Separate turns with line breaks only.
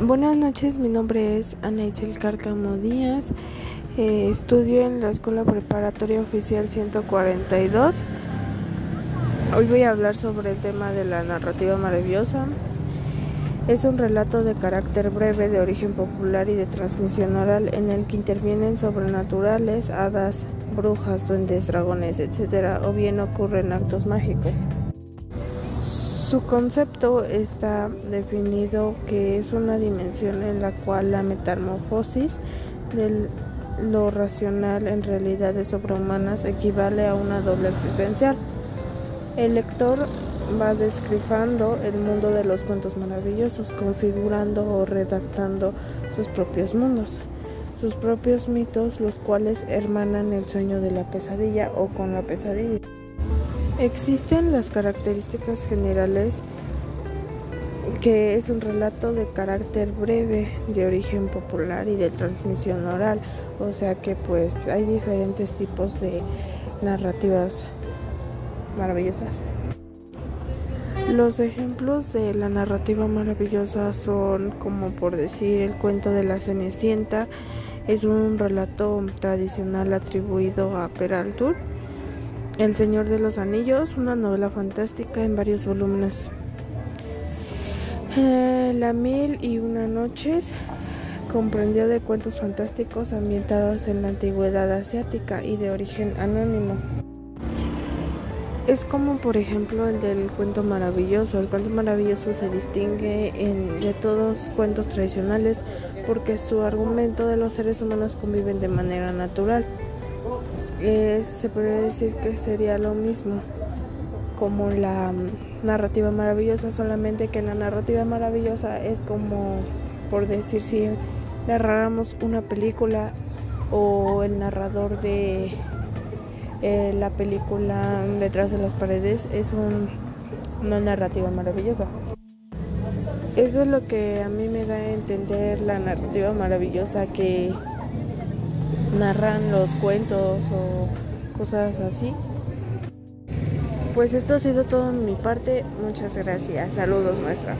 Buenas noches, mi nombre es Ana Itzel Cárcamo Díaz. Eh, estudio en la Escuela Preparatoria Oficial 142. Hoy voy a hablar sobre el tema de la narrativa maravillosa. Es un relato de carácter breve, de origen popular y de transmisión oral, en el que intervienen sobrenaturales, hadas, brujas, duendes, dragones, etc., o bien ocurren actos mágicos. Su concepto está definido que es una dimensión en la cual la metamorfosis de lo racional en realidades sobrehumanas equivale a una doble existencial. El lector va describando el mundo de los cuentos maravillosos, configurando o redactando sus propios mundos, sus propios mitos, los cuales hermanan el sueño de la pesadilla o con la pesadilla. Existen las características generales que es un relato de carácter breve, de origen popular y de transmisión oral, o sea que pues hay diferentes tipos de narrativas maravillosas. Los ejemplos de la narrativa maravillosa son como por decir el cuento de la Cenicienta, es un relato tradicional atribuido a Peraltur el Señor de los Anillos, una novela fantástica en varios volúmenes. Eh, la Mil y una Noches comprendió de cuentos fantásticos ambientados en la antigüedad asiática y de origen anónimo. Es como por ejemplo el del cuento maravilloso. El cuento maravilloso se distingue de todos cuentos tradicionales porque su argumento de los seres humanos conviven de manera natural se podría decir que sería lo mismo como la mm, narrativa maravillosa, solamente que la narrativa maravillosa es como, por decir, si narráramos una película o el narrador de eh, la película Detrás de las paredes es un, una narrativa maravillosa. Eso es lo que a mí me da a entender la narrativa maravillosa que narran los cuentos o cosas así. Pues esto ha sido todo en mi parte. Muchas gracias. Saludos, maestra.